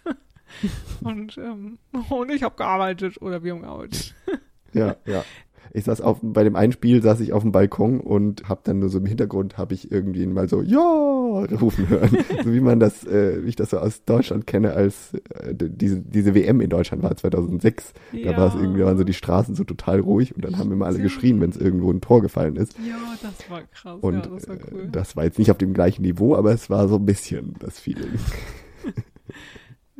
und, ähm, und ich habe gearbeitet oder wir haben gearbeitet. Ja, ja. Ich saß auf, bei dem einen Spiel saß ich auf dem Balkon und hab dann nur so im Hintergrund habe ich irgendwie mal so, ja, rufen hören. so wie man das, äh, wie ich das so aus Deutschland kenne, als äh, diese, diese WM in Deutschland war 2006. Da war es irgendwie, waren so die Straßen so total ruhig und dann haben immer alle Ja. geschrien, wenn es irgendwo ein Tor gefallen ist. Ja, das war krass. Und ja, das war äh, cool. das war jetzt nicht auf dem gleichen Niveau, aber es war so ein bisschen das Feeling.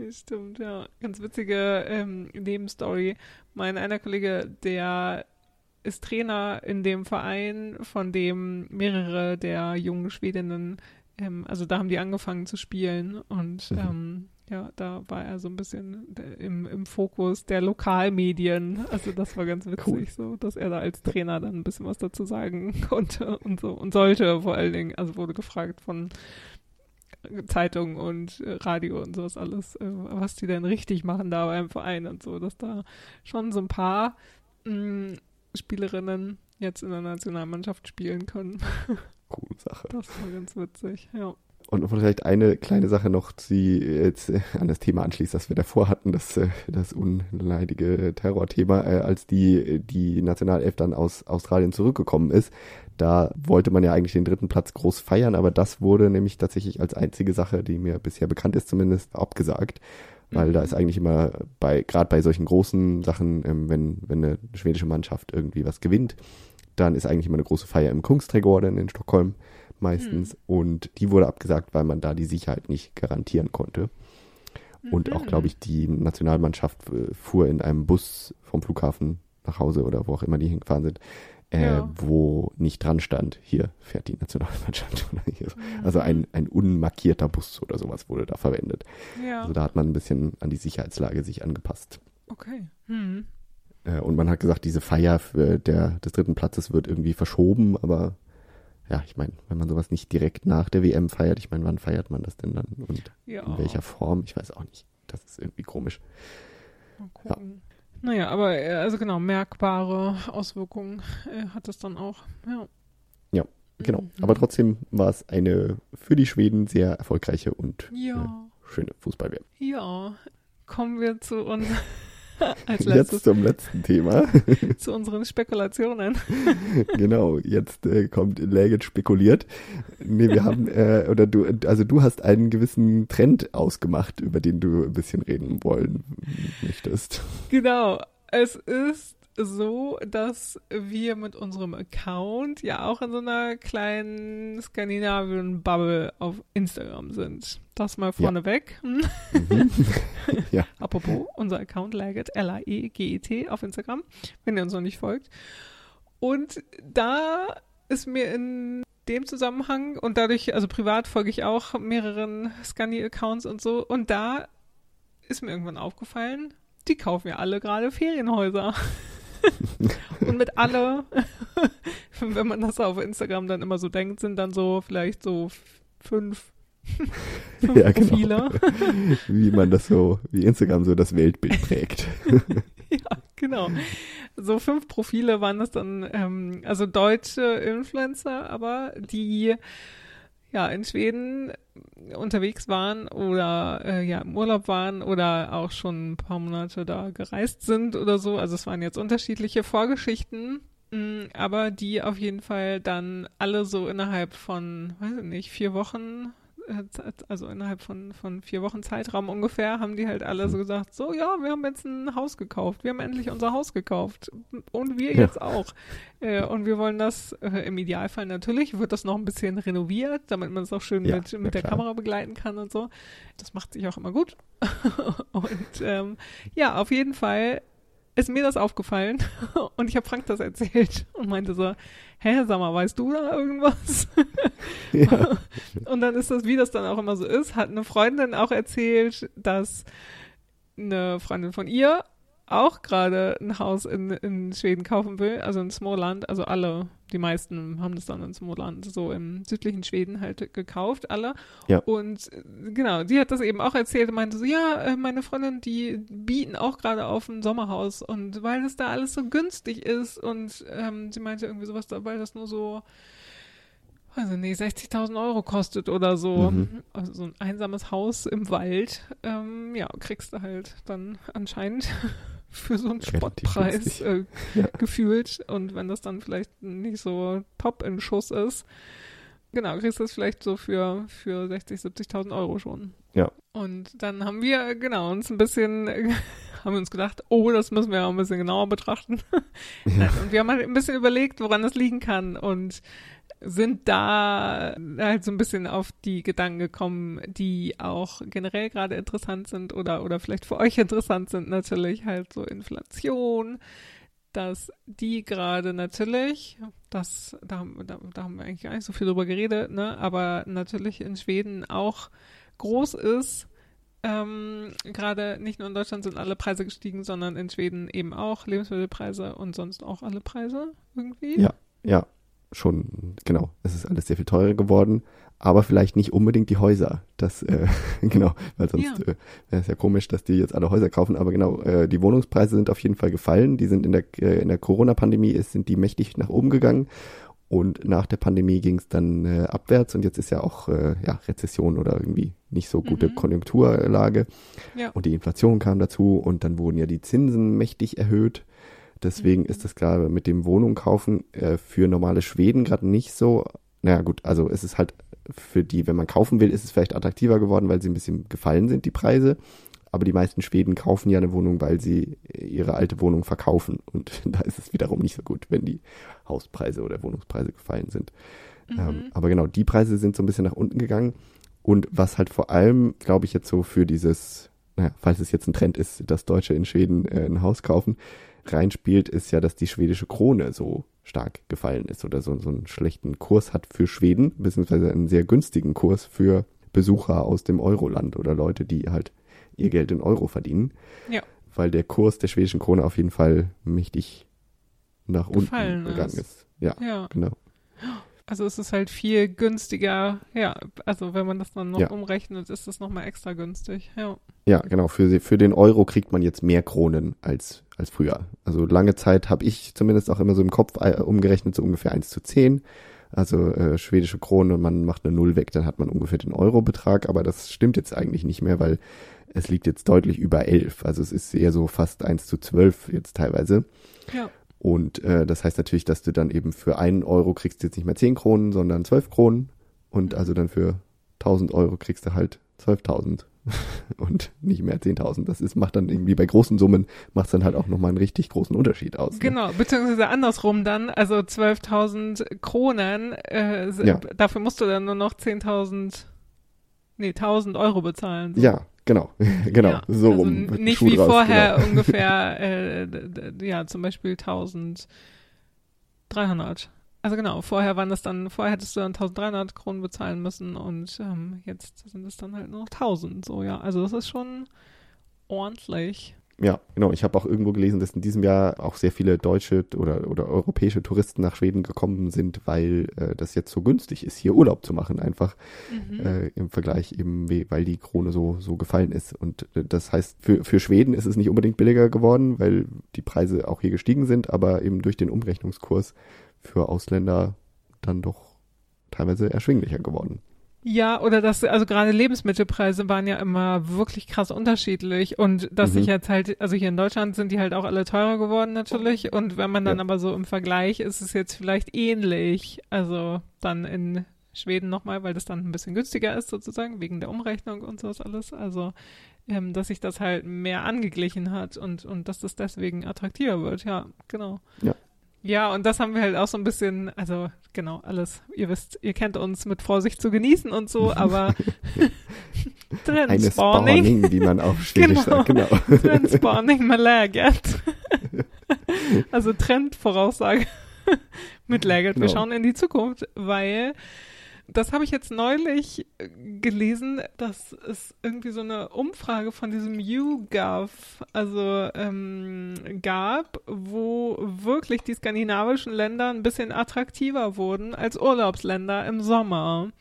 Stimmt, ja. Ganz witzige ähm, Nebenstory. Mein einer Kollege, der ist Trainer in dem Verein, von dem mehrere der jungen Schwedinnen, ähm, also da haben die angefangen zu spielen und Mhm. ähm, ja, da war er so ein bisschen der- im, im Fokus der Lokalmedien. Also das war ganz witzig, Cool. so, dass er da als Trainer dann ein bisschen was dazu sagen konnte und so und sollte vor allen Dingen. Also wurde gefragt von Zeitung und äh, Radio und sowas alles, äh, was die denn richtig machen da beim Verein und so, dass da schon so ein paar mh, Spielerinnen jetzt in der Nationalmannschaft spielen können. Coole Sache. Das war ganz witzig, ja. Und vielleicht eine kleine Sache noch, die jetzt äh, an das Thema anschließt, das wir davor hatten, das, das unleidige Terrorthema, als die, die Nationalelf dann aus Australien zurückgekommen ist. Da wollte man ja eigentlich den dritten Platz groß feiern, aber das wurde nämlich tatsächlich als einzige Sache, die mir bisher bekannt ist, zumindest abgesagt. Weil da ist eigentlich immer bei, gerade bei solchen großen Sachen, ähm, wenn, wenn eine schwedische Mannschaft irgendwie was gewinnt, dann ist eigentlich immer eine große Feier im Kungsträgorden in Stockholm meistens. Und die wurde abgesagt, weil man da die Sicherheit nicht garantieren konnte. Und auch, Mhm. glaube ich, die Nationalmannschaft äh, fuhr in einem Bus vom Flughafen nach Hause oder wo auch immer die hingefahren sind, äh, Ja. wo nicht dran stand, hier fährt die Nationalmannschaft. Oder hier. Also ein, ein unmarkierter Bus oder sowas wurde da verwendet. Ja, Also da hat man ein bisschen an die Sicherheitslage sich angepasst. okay. Hm. Äh, und man hat gesagt, diese Feier für der, des dritten Platzes wird irgendwie verschoben, aber ja, ich meine, wenn man sowas nicht direkt nach der WM feiert, ich meine, wann feiert man das denn dann und Ja. in welcher Form? Ich weiß auch nicht. Das ist irgendwie komisch. Mal gucken. Naja, aber äh, also genau, merkbare Auswirkungen äh, hat es dann auch. Ja. Ja, Genau. Mhm. Aber trotzdem war es eine für die Schweden sehr erfolgreiche und Ja, schöne Fußball-WM. ja. Kommen wir zu uns Jetzt zum letzten Thema. zu unseren Spekulationen. genau, jetzt äh, kommt Läget spekuliert. Nee, wir haben, äh, oder du, also du hast einen gewissen Trend ausgemacht, über den du ein bisschen reden wollen möchtest. Genau. Es ist so, dass wir mit unserem Account ja auch in so einer kleinen Skandinavien-Bubble auf Instagram sind. Das mal vorneweg. Hm. Mhm. ja, Apropos, unser Account Laget, L-A-E-G-E-T auf Instagram, wenn ihr uns noch nicht folgt. Und da ist mir in dem Zusammenhang und dadurch, also privat folge ich auch mehreren Scandi-Accounts und so, und da ist mir irgendwann aufgefallen, die kaufen ja alle gerade Ferienhäuser. und mit alle, wenn man das auf Instagram dann immer so denkt, sind dann so vielleicht so fünf, Ja, genau. Profile. wie man das so, wie Instagram so das Weltbild prägt. Ja, genau. So fünf Profile waren das dann, ähm, also deutsche Influencer, aber die ja in Schweden unterwegs waren oder äh, ja im Urlaub waren oder auch schon ein paar Monate da gereist sind oder so. Also es waren jetzt unterschiedliche Vorgeschichten, mh, mm, aber die auf jeden Fall dann alle so innerhalb von, weiß ich nicht, vier Wochen äh, also innerhalb von, von vier Wochen Zeitraum ungefähr, haben die halt alle so gesagt, so ja, wir haben jetzt ein Haus gekauft, wir haben endlich unser Haus gekauft und wir jetzt ja. auch. Äh, und wir wollen das äh, im Idealfall natürlich, wird das noch ein bisschen renoviert, damit man es auch schön ja, mit, mit der Kamera begleiten kann und so. Das macht sich auch immer gut. und ähm, ja, auf jeden Fall ist mir das aufgefallen und ich habe Frank das erzählt und meinte so, hä, sag mal, weißt du da irgendwas? Ja. und dann ist das, wie das dann auch immer so ist, hat eine Freundin auch erzählt, dass eine Freundin von ihr auch gerade ein Haus in, in Schweden kaufen will, also in Småland, also alle, die meisten haben das dann in Småland, so im südlichen Schweden halt gekauft, alle. Ja. Und genau, sie hat das eben auch erzählt und meinte so, ja, äh, meine Freundin, die bieten auch gerade auf ein Sommerhaus und weil das da alles so günstig ist und ähm, sie meinte irgendwie sowas, weil das nur so also nee, 60.000 Euro kostet oder so. Mhm. Also so ein einsames Haus im Wald, ähm, ja, kriegst du halt dann anscheinend für so einen Spottpreis äh, ja. gefühlt. Und wenn das dann vielleicht nicht so top in Schuss ist, genau, kriegst du es vielleicht so für, für 60, 70.000 Euro schon. Ja. Und dann haben wir, genau, uns ein bisschen, haben wir uns gedacht, oh, das müssen wir auch ein bisschen genauer betrachten. Ja. Und wir haben halt ein bisschen überlegt, woran das liegen kann. Und sind da halt so ein bisschen auf die Gedanken gekommen, die auch generell gerade interessant sind oder, oder vielleicht für euch interessant sind, natürlich halt so Inflation, dass die gerade natürlich, das, da, da, da haben wir eigentlich gar nicht so viel drüber geredet, ne, aber natürlich in Schweden auch groß ist. Ähm, gerade nicht nur in Deutschland sind alle Preise gestiegen, sondern in Schweden eben auch Lebensmittelpreise und sonst auch alle Preise irgendwie. Ja, ja schon, genau, es ist alles sehr viel teurer geworden, aber vielleicht nicht unbedingt die Häuser. Das, äh, genau, weil sonst ja. äh, wäre es ja komisch, dass die jetzt alle Häuser kaufen, aber genau, äh, die Wohnungspreise sind auf jeden Fall gefallen. Die sind in der, äh, in der Corona-Pandemie, sind die mächtig nach oben gegangen. Und nach der Pandemie ging es dann äh, abwärts und jetzt ist ja auch äh, ja, Rezession oder irgendwie nicht so gute mhm. Konjunkturlage. Ja. Und die Inflation kam dazu und dann wurden ja die Zinsen mächtig erhöht. Deswegen mhm. ist das gerade mit dem Wohnung kaufen äh, für normale Schweden gerade nicht so. Naja, gut, also es ist halt für die, wenn man kaufen will, ist es vielleicht attraktiver geworden, weil sie ein bisschen gefallen sind, die Preise. Aber die meisten Schweden kaufen ja eine Wohnung, weil sie ihre alte Wohnung verkaufen. Und da ist es wiederum nicht so gut, wenn die Hauspreise oder Wohnungspreise gefallen sind. Mhm. Ähm, aber genau, die Preise sind so ein bisschen nach unten gegangen. Und was halt vor allem, glaube ich, jetzt so für dieses, naja, falls es jetzt ein Trend ist, dass Deutsche in Schweden äh, ein Haus kaufen, reinspielt, ist ja, dass die schwedische Krone so stark gefallen ist oder so, so einen schlechten Kurs hat für Schweden, beziehungsweise einen sehr günstigen Kurs für Besucher aus dem Euroland oder Leute, die halt ihr Geld in Euro verdienen. Ja. Weil der Kurs der schwedischen Krone auf jeden Fall mächtig nach Gefallen unten gegangen ist. ist. Ja, ja, genau. Also es ist halt viel günstiger, ja, also wenn man das dann noch ja. umrechnet, ist das nochmal extra günstig, ja. Ja, genau, für, für den Euro kriegt man jetzt mehr Kronen als, als früher. Also lange Zeit habe ich zumindest auch immer so im Kopf äh, umgerechnet, so ungefähr 1 zu 10. Also äh, schwedische Kronen und man macht eine Null weg, dann hat man ungefähr den Euro-Betrag, aber das stimmt jetzt eigentlich nicht mehr, weil es liegt jetzt deutlich über 11. Also es ist eher so fast 1 zu 12 jetzt teilweise. Ja. Und äh, das heißt natürlich, dass du dann eben für einen Euro kriegst du jetzt nicht mehr 10 Kronen, sondern 12 Kronen. Und mhm. also dann für 1000 Euro kriegst du halt 12.000 und nicht mehr 10.000. Das ist, macht dann irgendwie bei großen Summen, macht es dann halt auch nochmal einen richtig großen Unterschied aus. Ne? Genau, beziehungsweise andersrum dann, also 12.000 Kronen, äh, ja. dafür musst du dann nur noch 10.000, nee, 1.000 Euro bezahlen. So. Ja, Genau, genau, ja, so also rum. Nicht Schuh wie draus, vorher genau. ungefähr, äh, ja, zum Beispiel 1300. Also genau, vorher waren das dann, vorher hättest du dann 1300 Kronen bezahlen müssen und ähm, jetzt sind es dann halt nur noch 1000, so ja. Also das ist schon ordentlich. Ja, genau. Ich habe auch irgendwo gelesen, dass in diesem Jahr auch sehr viele deutsche oder, oder europäische Touristen nach Schweden gekommen sind, weil äh, das jetzt so günstig ist, hier Urlaub zu machen, einfach mhm. äh, im Vergleich eben, weil die Krone so, so gefallen ist. Und äh, das heißt, für, für Schweden ist es nicht unbedingt billiger geworden, weil die Preise auch hier gestiegen sind, aber eben durch den Umrechnungskurs für Ausländer dann doch teilweise erschwinglicher geworden. Ja, oder das, also gerade Lebensmittelpreise waren ja immer wirklich krass unterschiedlich und dass mhm. sich jetzt halt, also hier in Deutschland sind die halt auch alle teurer geworden natürlich und wenn man dann ja. aber so im Vergleich ist es jetzt vielleicht ähnlich, also dann in Schweden nochmal, weil das dann ein bisschen günstiger ist sozusagen wegen der Umrechnung und sowas alles, also ähm, dass sich das halt mehr angeglichen hat und, und dass das deswegen attraktiver wird, ja, genau. Ja. Ja, und das haben wir halt auch so ein bisschen, also genau, alles, ihr wisst, ihr kennt uns mit Vorsicht zu genießen und so, aber Trendspawning. wie man auf Schwedisch genau. sagt, genau. Trendspawning med läget. also Trendvoraussage mit läget. Wir genau. schauen in die Zukunft, weil das habe ich jetzt neulich äh, gelesen, dass es irgendwie so eine Umfrage von diesem YouGov also ähm, gab, wo wirklich die skandinavischen Länder ein bisschen attraktiver wurden als Urlaubsländer im Sommer.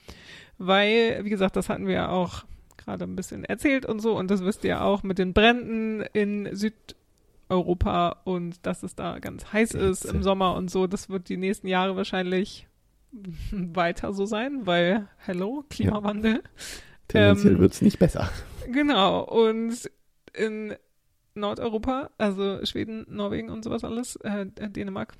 Weil, wie gesagt, das hatten wir ja auch gerade ein bisschen erzählt und so, und das wisst ihr auch mit den Bränden in Südeuropa und dass es da ganz heiß ist im Sommer und so. Das wird die nächsten Jahre wahrscheinlich weiter so sein, weil, hello, Klimawandel. Ja. Tendenziell ähm, wird es nicht besser. Genau, und in Nordeuropa, also Schweden, Norwegen und sowas alles, äh, Dänemark,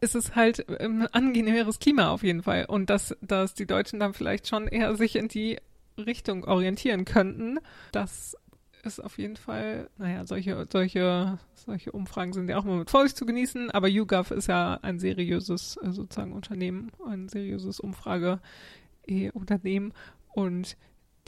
ist es halt ein angenehmeres Klima auf jeden Fall. Und dass, dass die Deutschen dann vielleicht schon eher sich in die Richtung orientieren könnten, dass ist auf jeden Fall, naja, solche, solche, solche Umfragen sind ja auch immer mit Vorsicht zu genießen, aber YouGov ist ja ein seriöses äh, sozusagen Unternehmen, ein seriöses Umfrage-Unternehmen und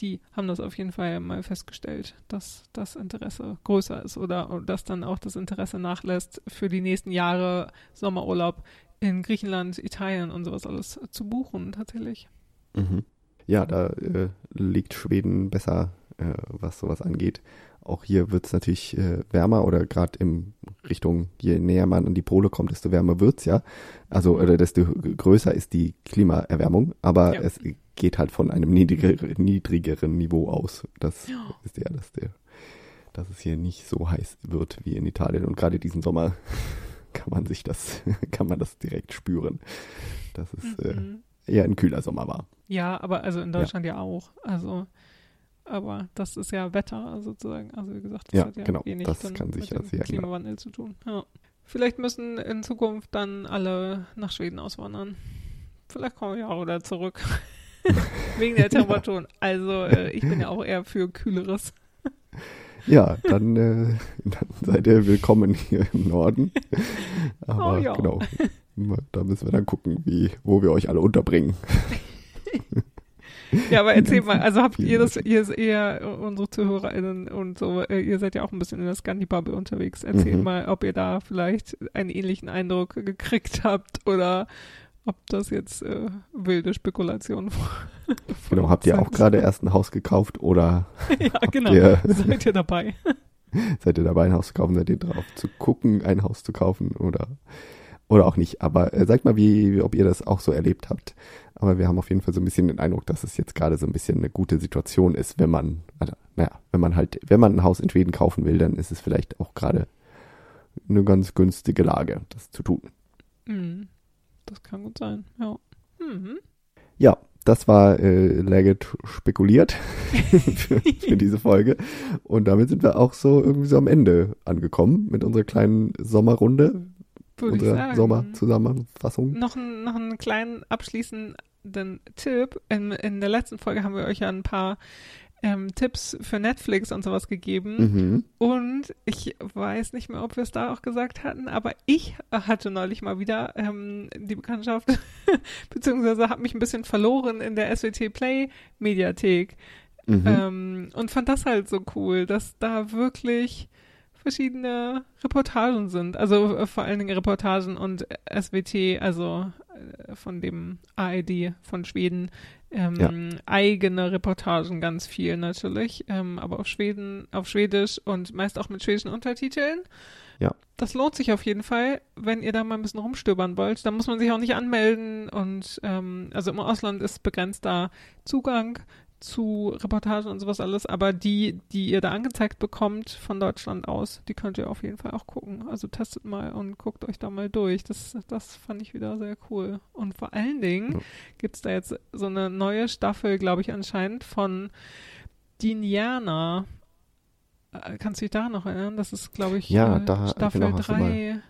die haben das auf jeden Fall mal festgestellt, dass das Interesse größer ist oder dass dann auch das Interesse nachlässt, für die nächsten Jahre Sommerurlaub in Griechenland, Italien und sowas alles zu buchen, tatsächlich. Mhm. Ja, da äh, liegt Schweden besser äh, was sowas angeht. Auch hier wird es natürlich äh, wärmer oder gerade in Richtung, je näher man an die Pole kommt, desto wärmer wird es ja. Also oder desto größer ist die Klimaerwärmung, aber ja. es geht halt von einem niedriger, niedrigeren Niveau aus. Das ja. ist ja, dass, der, dass es hier nicht so heiß wird wie in Italien. Und gerade diesen Sommer kann man sich das, kann man das direkt spüren, dass es äh, mhm. äh, eher ein kühler Sommer war. Ja, aber also in Deutschland ja, ja auch. Also aber das ist ja Wetter sozusagen. Also wie gesagt, das ja, hat ja genau, wenig das kann sich mit dem Klimawandel ändern. zu tun. Ja. Vielleicht müssen in Zukunft dann alle nach Schweden auswandern. Vielleicht kommen wir ja auch wieder zurück. Wegen der Temperaturen. Also äh, ich bin ja auch eher für kühleres. Ja, dann, äh, dann seid ihr willkommen hier im Norden. Aber oh, ja. genau, da müssen wir dann gucken, wie, wo wir euch alle unterbringen. Ja, aber erzähl mal, also habt ihr das, ihr eher unsere ZuhörerInnen und so, äh, ihr seid ja auch ein bisschen in der Scandi-Bubble unterwegs. Erzähl mhm. mal, ob ihr da vielleicht einen ähnlichen Eindruck gekriegt habt oder ob das jetzt äh, wilde Spekulation war. Genau, habt ihr auch gerade erst ein Haus gekauft oder? ja, genau. Ihr, seid ihr dabei? seid ihr dabei, ein Haus zu kaufen? Seid ihr drauf zu gucken, ein Haus zu kaufen oder? Oder auch nicht. Aber äh, sagt mal, wie, wie, ob ihr das auch so erlebt habt. Aber wir haben auf jeden Fall so ein bisschen den Eindruck, dass es jetzt gerade so ein bisschen eine gute Situation ist, wenn man, also, naja, wenn man halt, wenn man ein Haus in Schweden kaufen will, dann ist es vielleicht auch gerade eine ganz günstige Lage, das zu tun. Mhm. Das kann gut sein, ja. Mhm. Ja, das war äh, Leggett spekuliert für, für, diese Folge. Und damit sind wir auch so irgendwie so am Ende angekommen mit unserer kleinen Sommerrunde würde unsere ich sagen. Sommerzusammenfassung. Noch, noch einen kleinen abschließenden Tipp. In, in der letzten Folge haben wir euch ja ein paar ähm, Tipps für Netflix und sowas gegeben. Mhm. Und ich weiß nicht mehr, ob wir es da auch gesagt hatten, aber ich hatte neulich mal wieder ähm, die Bekanntschaft, beziehungsweise habe mich ein bisschen verloren in der SWT Play Mediathek. Mhm. Ähm, und fand das halt so cool, dass da wirklich verschiedene Reportagen sind. Also äh, vor allen Dingen Reportagen und SWT, also äh, von dem ARD von Schweden, ähm, ja. eigene Reportagen ganz viel natürlich, ähm, aber auf Schweden, auf Schwedisch und meist auch mit schwedischen Untertiteln. Ja. Das lohnt sich auf jeden Fall, wenn ihr da mal ein bisschen rumstöbern wollt. Da muss man sich auch nicht anmelden und ähm, also im Ausland ist begrenzter Zugang zu Reportagen und sowas alles, aber die, die ihr da angezeigt bekommt von Deutschland aus, die könnt ihr auf jeden Fall auch gucken. Also testet mal und guckt euch da mal durch. Das, das fand ich wieder sehr cool. Und vor allen Dingen ja. gibt es da jetzt so eine neue Staffel, glaube ich, anscheinend von Diniana. Äh, kannst du dich daran noch erinnern? Das ist, glaube ich, ja, da, Staffel genau, 3.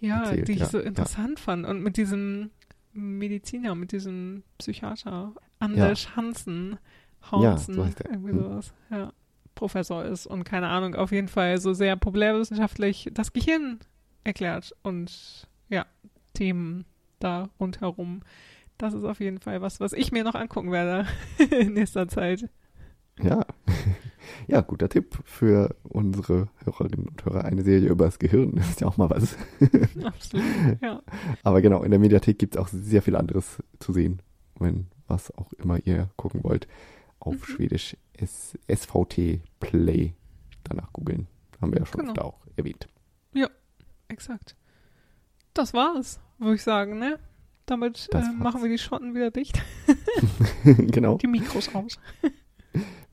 Ja, erzählt, die ich ja, so interessant fand. Und mit diesem Mediziner, mit diesem Psychiater, Anders Hansen Hansen, ja, so der. irgendwie Hm. sowas, ja, Professor ist und keine Ahnung, auf jeden Fall so sehr populärwissenschaftlich das Gehirn erklärt und ja, Themen da rundherum. Das ist auf jeden Fall was, was ich mir noch angucken werde in nächster Zeit. Ja. Ja, guter Tipp für unsere Hörerinnen und Hörer. Eine Serie über das Gehirn ist ja auch mal was. Absolut, ja. Aber genau, in der Mediathek gibt es auch sehr viel anderes zu sehen, wenn was auch immer ihr gucken wollt. Auf Mhm. Schwedisch S SVT Play. Danach googeln. Haben wir ja schon Genau. öfter auch erwähnt. Exakt. Das war's, würde ich sagen, ne? Damit äh, machen wir die Schotten wieder dicht. genau. Die Mikros aus.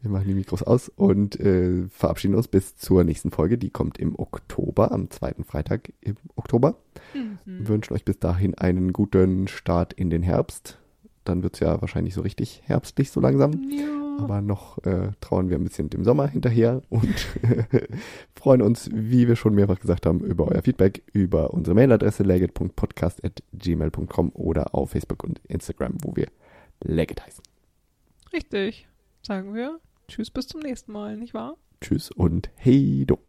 Wir machen die Mikros aus und äh, verabschieden uns bis zur nächsten Folge. Die kommt im Oktober, am zweiten Freitag im Oktober. Mhm. Wünschen euch bis dahin einen guten Start in den Herbst. Dann wird es ja wahrscheinlich so richtig herbstlich so langsam. Ja. Aber noch äh, trauen wir ein bisschen dem Sommer hinterher und freuen uns, wie wir schon mehrfach gesagt haben, über euer Feedback, über unsere Mailadresse legit.podcast.gmail.com oder auf Facebook und Instagram, wo wir Legit heißen. Richtig. Sagen wir Tschüss bis zum nächsten Mal, nicht wahr? Tschüss und hey do.